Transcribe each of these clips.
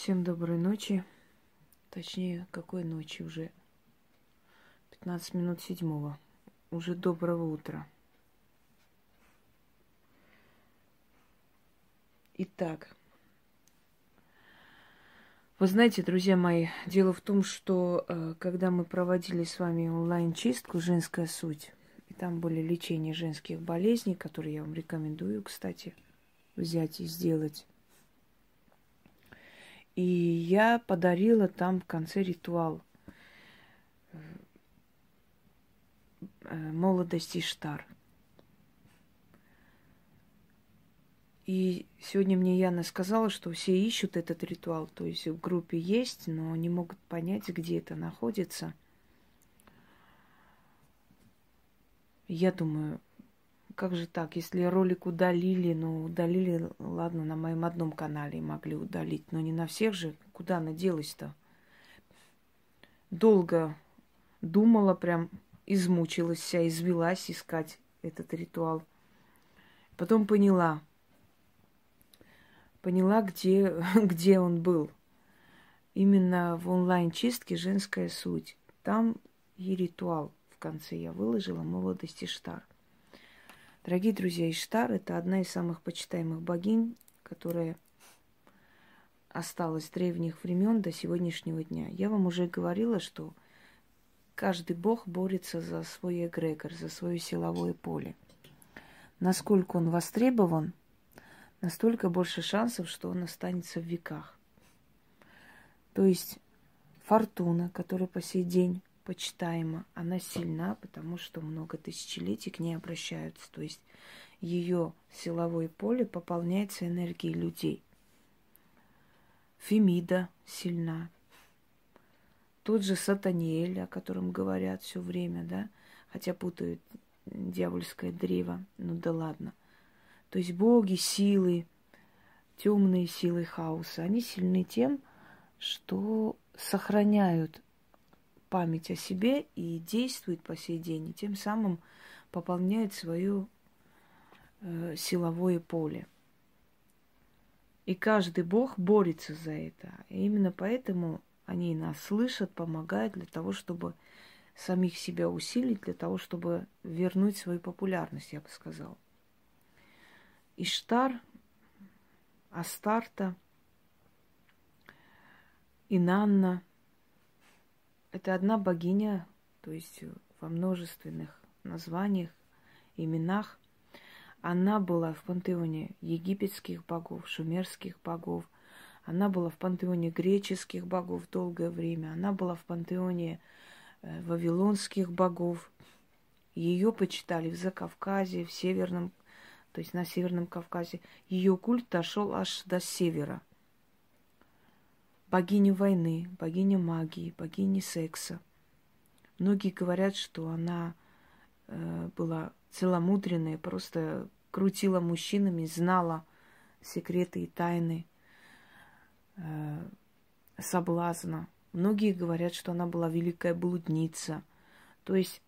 Всем доброй ночи. Точнее, какой ночи уже? 15 минут седьмого. Уже доброго утра. Итак, вы знаете, друзья мои, дело в том, что э, когда мы проводили с вами онлайн-чистку «Женская суть», и там были лечения женских болезней, которые я вам рекомендую, кстати, взять и сделать. И я подарила там в конце ритуал э, молодости Штар. И сегодня мне Яна сказала, что все ищут этот ритуал, то есть в группе есть, но не могут понять, где это находится. Я думаю, как же так, если ролик удалили, ну, удалили, ладно, на моем одном канале могли удалить, но не на всех же, куда она делась-то? Долго думала, прям измучилась вся, извелась искать этот ритуал. Потом поняла, поняла, где, где он был. Именно в онлайн-чистке «Женская суть». Там и ритуал в конце я выложила «Молодость Иштар». Дорогие друзья, Иштар – это одна из самых почитаемых богинь, которая осталась с древних времен до сегодняшнего дня. Я вам уже говорила, что каждый бог борется за свой эгрегор, за свое силовое поле. Насколько он востребован, настолько больше шансов, что он останется в веках. То есть фортуна, которая по сей день почитаема, она сильна, потому что много тысячелетий к ней обращаются. То есть ее силовое поле пополняется энергией людей. Фемида сильна. Тот же Сатаниэль, о котором говорят все время, да, хотя путают дьявольское древо, ну да ладно. То есть боги, силы, темные силы хаоса, они сильны тем, что сохраняют память о себе и действует по сей день, и тем самым пополняет свое э, силовое поле. И каждый бог борется за это. И именно поэтому они нас слышат, помогают для того, чтобы самих себя усилить, для того, чтобы вернуть свою популярность, я бы сказала. Иштар, Астарта, Инанна – это одна богиня, то есть во множественных названиях, именах. Она была в пантеоне египетских богов, шумерских богов. Она была в пантеоне греческих богов долгое время. Она была в пантеоне э, вавилонских богов. Ее почитали в Закавказье, в Северном, то есть на Северном Кавказе. Ее культ дошел аж до севера богиня войны, богиня магии, богиня секса. Многие говорят, что она э, была целомудренная, просто крутила мужчинами, знала секреты и тайны э, соблазна. Многие говорят, что она была великая блудница. То есть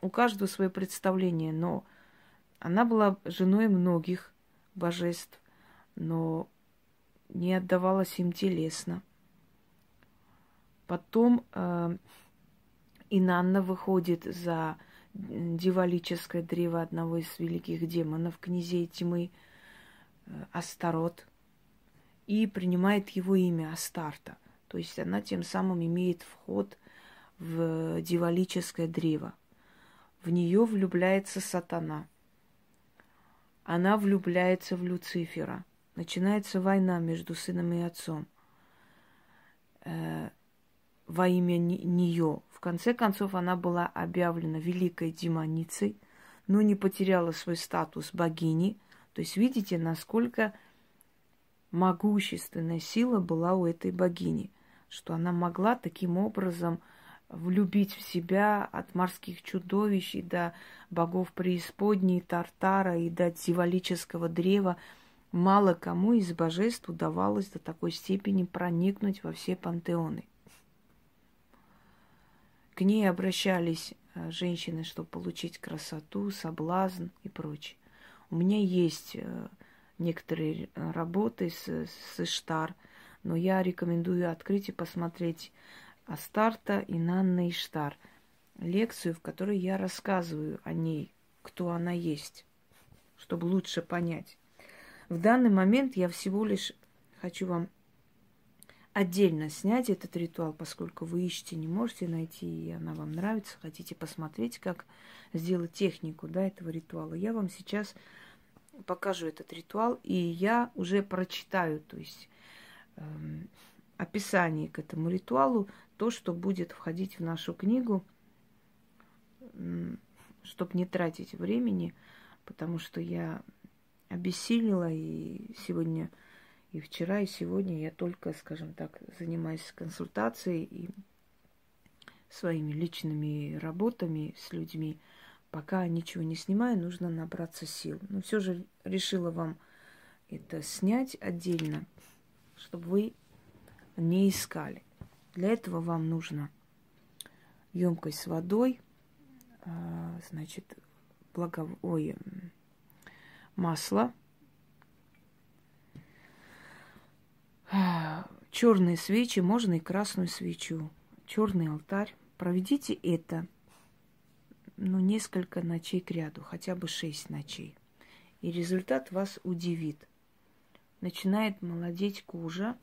у каждого свое представление, но она была женой многих божеств, но не отдавалась им телесно. Потом э, Инанна выходит за дивалическое древо одного из великих демонов, князей тьмы э, Астарот, и принимает его имя Астарта. То есть она тем самым имеет вход в дивалическое древо. В нее влюбляется сатана. Она влюбляется в Люцифера – начинается война между сыном и отцом э, во имя нее. В конце концов, она была объявлена великой демоницей, но не потеряла свой статус богини. То есть, видите, насколько могущественная сила была у этой богини, что она могла таким образом влюбить в себя от морских чудовищ и до богов преисподней, Тартара и до дьяволического древа – Мало кому из божеств удавалось до такой степени проникнуть во все пантеоны. К ней обращались э, женщины, чтобы получить красоту, соблазн и прочее. У меня есть э, некоторые работы с, с Иштар, Но я рекомендую открыть и посмотреть Астарта и Нанна Иштар. Лекцию, в которой я рассказываю о ней, кто она есть, чтобы лучше понять. В данный момент я всего лишь хочу вам отдельно снять этот ритуал, поскольку вы ищете, не можете найти, и она вам нравится, хотите посмотреть, как сделать технику да, этого ритуала. Я вам сейчас покажу этот ритуал, и я уже прочитаю, то есть э, описание к этому ритуалу, то, что будет входить в нашу книгу, э, чтобы не тратить времени, потому что я обессилила, и сегодня, и вчера, и сегодня я только, скажем так, занимаюсь консультацией и своими личными работами с людьми – Пока ничего не снимаю, нужно набраться сил. Но все же решила вам это снять отдельно, чтобы вы не искали. Для этого вам нужно емкость с водой, а, значит, благов... масло, черные свечи, можно и красную свечу, черный алтарь. Проведите это ну, несколько ночей к ряду, хотя бы шесть ночей. И результат вас удивит. Начинает молодеть кожа,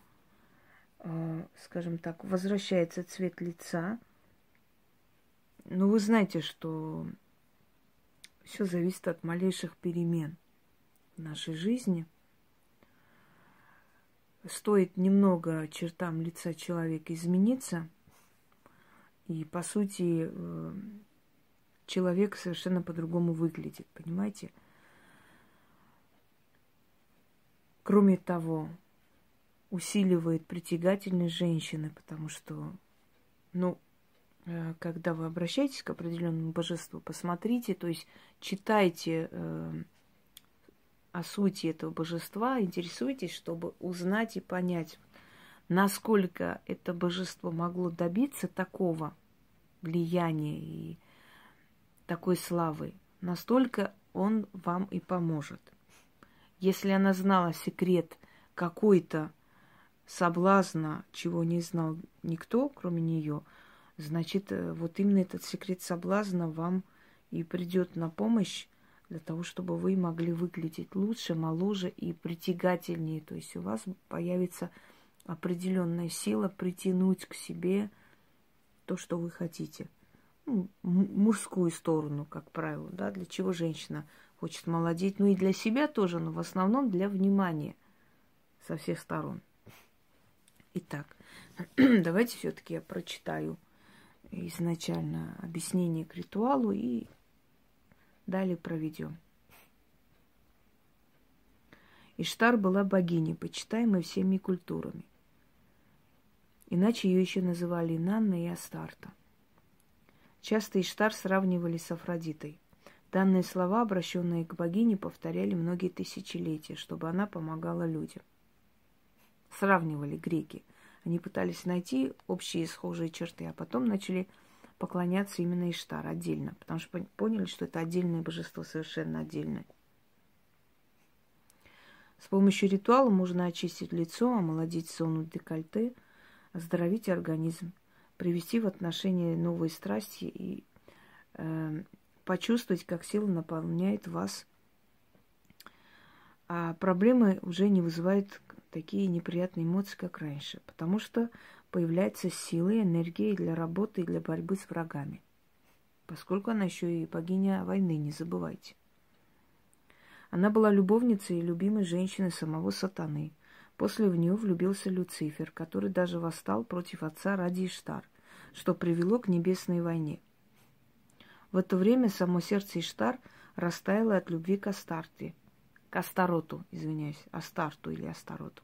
э, скажем так, возвращается цвет лица. Но вы знаете, что все зависит от малейших перемен нашей жизни. Стоит немного чертам лица человека измениться, и, по сути, э, человек совершенно по-другому выглядит, понимаете? Кроме того, усиливает притягательность женщины, потому что, ну, э, когда вы обращаетесь к определенному божеству, посмотрите, то есть читайте э, о сути этого божества, интересуйтесь, чтобы узнать и понять, насколько это божество могло добиться такого влияния и такой славы, настолько он вам и поможет. Если она знала секрет какой-то соблазна, чего не знал никто, кроме нее, значит, э, вот именно этот секрет соблазна вам и придет на помощь для того, чтобы вы могли выглядеть лучше, моложе и притягательнее. То есть у вас появится определенная сила притянуть к себе то, что вы хотите – ну, мужскую сторону, как правило, да, для чего женщина хочет молодеть, ну и для себя тоже, но в основном для внимания со всех сторон. Итак, давайте все-таки я прочитаю изначально объяснение к ритуалу и далее проведем. Иштар была богиней, почитаемой всеми культурами. Иначе ее еще называли Нанна и Астарта. Часто Иштар сравнивали с Афродитой. Данные слова, обращенные к богине, повторяли многие тысячелетия, чтобы она помогала людям. Сравнивали греки. Они пытались найти общие схожие черты, а потом начали поклоняться именно Иштар отдельно, потому что поняли, что это отдельное божество, совершенно отдельное. С помощью ритуала можно очистить лицо, омолодить сон декольте, оздоровить организм привести в отношение новые страсти и э, почувствовать, как сила наполняет вас. А проблемы уже не вызывают такие неприятные эмоции, как раньше, потому что появляется сила и энергия для работы и для борьбы с врагами. Поскольку она еще и богиня войны, не забывайте. Она была любовницей и любимой женщиной самого сатаны. После в нее влюбился Люцифер, который даже восстал против отца ради Иштар, что привело к небесной войне. В это время само сердце Иштар растаяло от любви к Астарте, к Астароту, извиняюсь, Астарту или Астароту.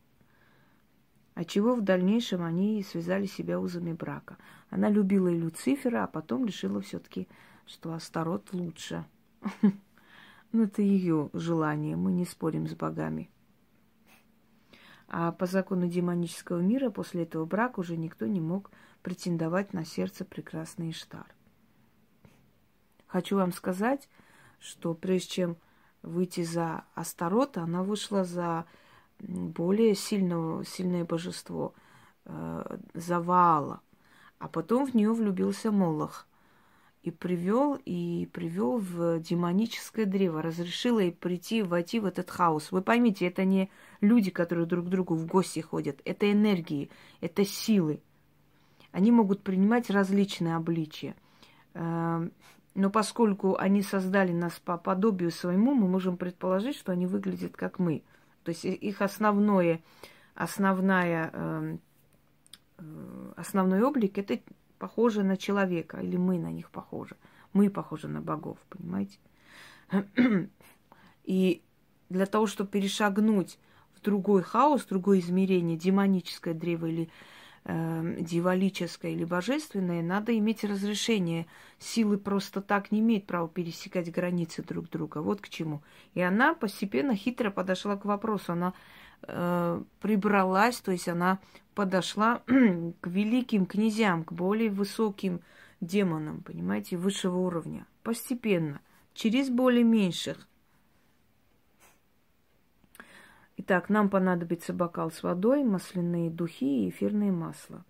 Отчего в дальнейшем они связали себя узами брака. Она любила и Люцифера, а потом решила все-таки, что Астарот лучше. Ну, это ее желание, мы не спорим с богами. А по закону демонического мира после этого брака уже никто не мог претендовать на сердце прекрасный Иштар. Хочу вам сказать, что прежде чем выйти за Астарота, она вышла за более сильного, сильное божество э, Заваала. А потом в нее влюбился Молох и привел, и привел в демоническое древо, разрешил ей прийти, войти в этот хаос. Вы поймите, это не люди, которые друг к другу в гости ходят, это энергии, это силы. Они могут принимать различные обличия. Эм, но поскольку они создали нас по подобию своему, мы можем предположить, что они выглядят как мы. То есть их основное, основная, эм, э, основной облик это похоже на человека, или мы на них похожи. Мы похожи на богов, понимаете? И для того, чтобы перешагнуть в другой хаос, в другое измерение, демоническое древо или э, дьяволическое или божественное, надо иметь разрешение. Силы просто так не имеют права пересекать границы друг друга. Вот к чему. И она постепенно хитро подошла к вопросу. Она э, прибралась, то есть она подошла к великим князьям, к более высоким демонам, понимаете, высшего уровня. Постепенно, через более меньших. Итак, нам понадобится бокал с водой, масляные духи и эфирное масло.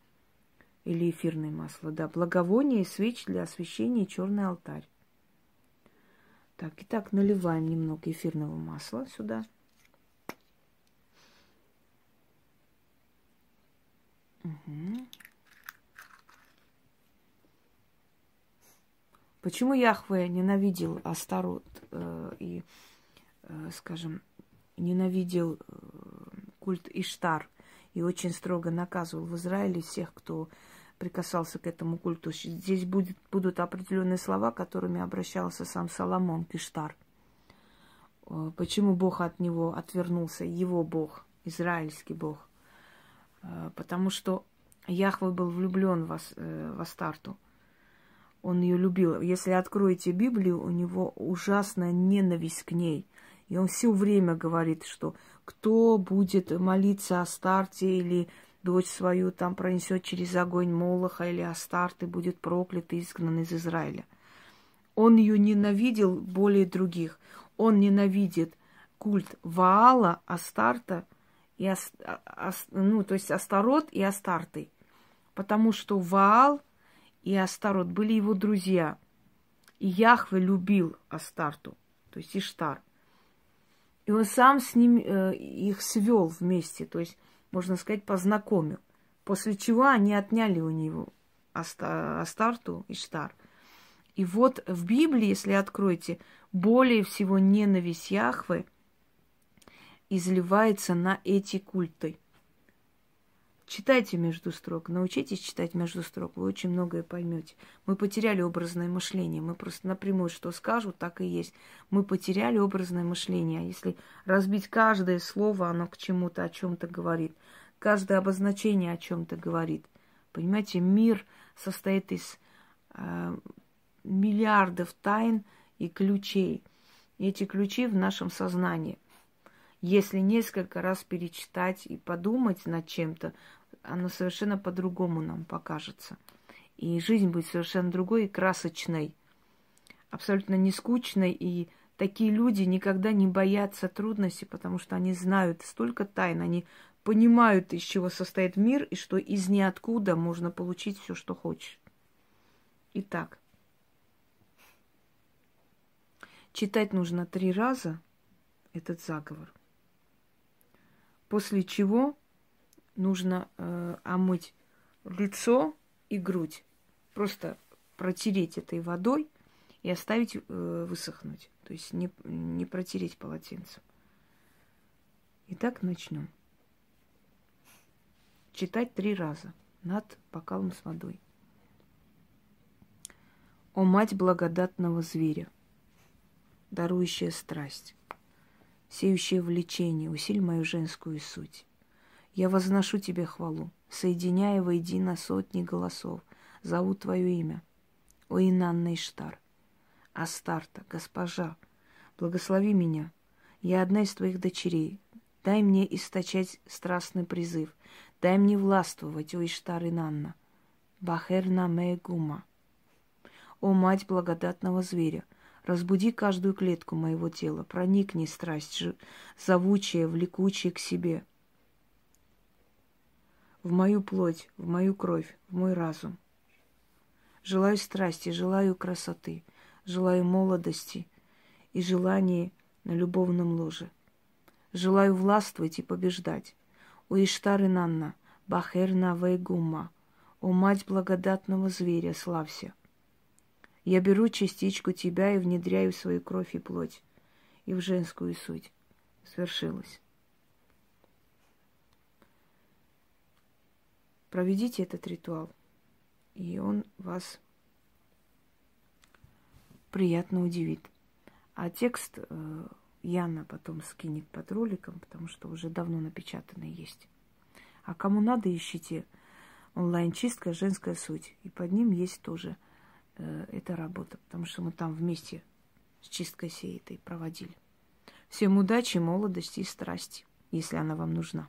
Или эфирное масло, да. Благовоние и свеч для освещения черный алтарь. Так, итак, наливаем немного эфирного масла сюда. Угу. Почему Яхве ненавидел Астарот э, и, э, скажем, ненавидел э, культ Иштар и очень строго наказывал в Израиле всех, кто прикасался к этому культу. Здесь будет, будут определенные слова, которыми обращался сам Соломон к Иштар. Э, почему Бог от него отвернулся, его Бог, израильский Бог? Э, потому что Яхве был влюблен в, в Астарту. Он ее любил. Если откроете Библию, у него ужасная ненависть к ней – и он все время говорит, что кто будет молиться о старте или дочь свою там пронесет через огонь Молоха или Астарт и будет проклят и изгнан из Израиля. Он ее ненавидел более других. Он ненавидит культ Ваала, Астарта и Ас, Ас, ну, то есть Астарот и Астарты. Потому что Ваал и Астарот были его друзья. И Яхве любил Астарту, то есть Иштар. И он сам с ним э, их свел вместе, то есть, можно сказать, познакомил. После чего они отняли у него Астарту и Штар. И вот в Библии, если откроете, более всего ненависть Яхвы изливается на эти культы. Читайте между строк, научитесь читать между строк, вы очень многое поймете. Мы потеряли образное мышление, мы просто напрямую что скажут, так и есть. Мы потеряли образное мышление. А если разбить каждое слово, оно к чему-то, о чем-то говорит, каждое обозначение о чем-то говорит. Понимаете, мир состоит из э, миллиардов тайн и ключей. И эти ключи в нашем сознании. Если несколько раз перечитать и подумать над чем-то, оно совершенно по-другому нам покажется. И жизнь будет совершенно другой и красочной, абсолютно не скучной. И такие люди никогда не боятся трудностей, потому что они знают столько тайн, они понимают, из чего состоит мир, и что из ниоткуда можно получить все, что хочешь. Итак, читать нужно три раза этот заговор. После чего нужно э, омыть лицо и грудь. Просто протереть этой водой и оставить э, высохнуть. То есть не, не протереть полотенцем. Итак, начнем. Читать три раза над бокалом с водой. О мать благодатного зверя, дарующая страсть, сеющая влечение, усиль мою женскую суть. Я возношу тебе хвалу, соединяя воедино сотни голосов, зову твое имя. О Инанна Иштар, Астарта, госпожа, благослови меня. Я одна из твоих дочерей. Дай мне источать страстный призыв. Дай мне властвовать, о Иштар Инанна. Бахер Наме Гума. О мать благодатного зверя, Разбуди каждую клетку моего тела, проникни страсть, зовучая, влекучая к себе, в мою плоть, в мою кровь, в мой разум. Желаю страсти, желаю красоты, желаю молодости и желания на любовном ложе. Желаю властвовать и побеждать. У Иштары Нанна, Бахер Навейгума, о мать благодатного зверя, славься. Я беру частичку тебя и внедряю в свою кровь и плоть, и в женскую суть. Свершилось. Проведите этот ритуал, и он вас приятно удивит. А текст э, Яна потом скинет под роликом, потому что уже давно напечатанный есть. А кому надо, ищите онлайн-чистка «Женская суть». И под ним есть тоже э, эта работа, потому что мы там вместе с чисткой всей этой проводили. Всем удачи, молодости и страсти, если она вам нужна.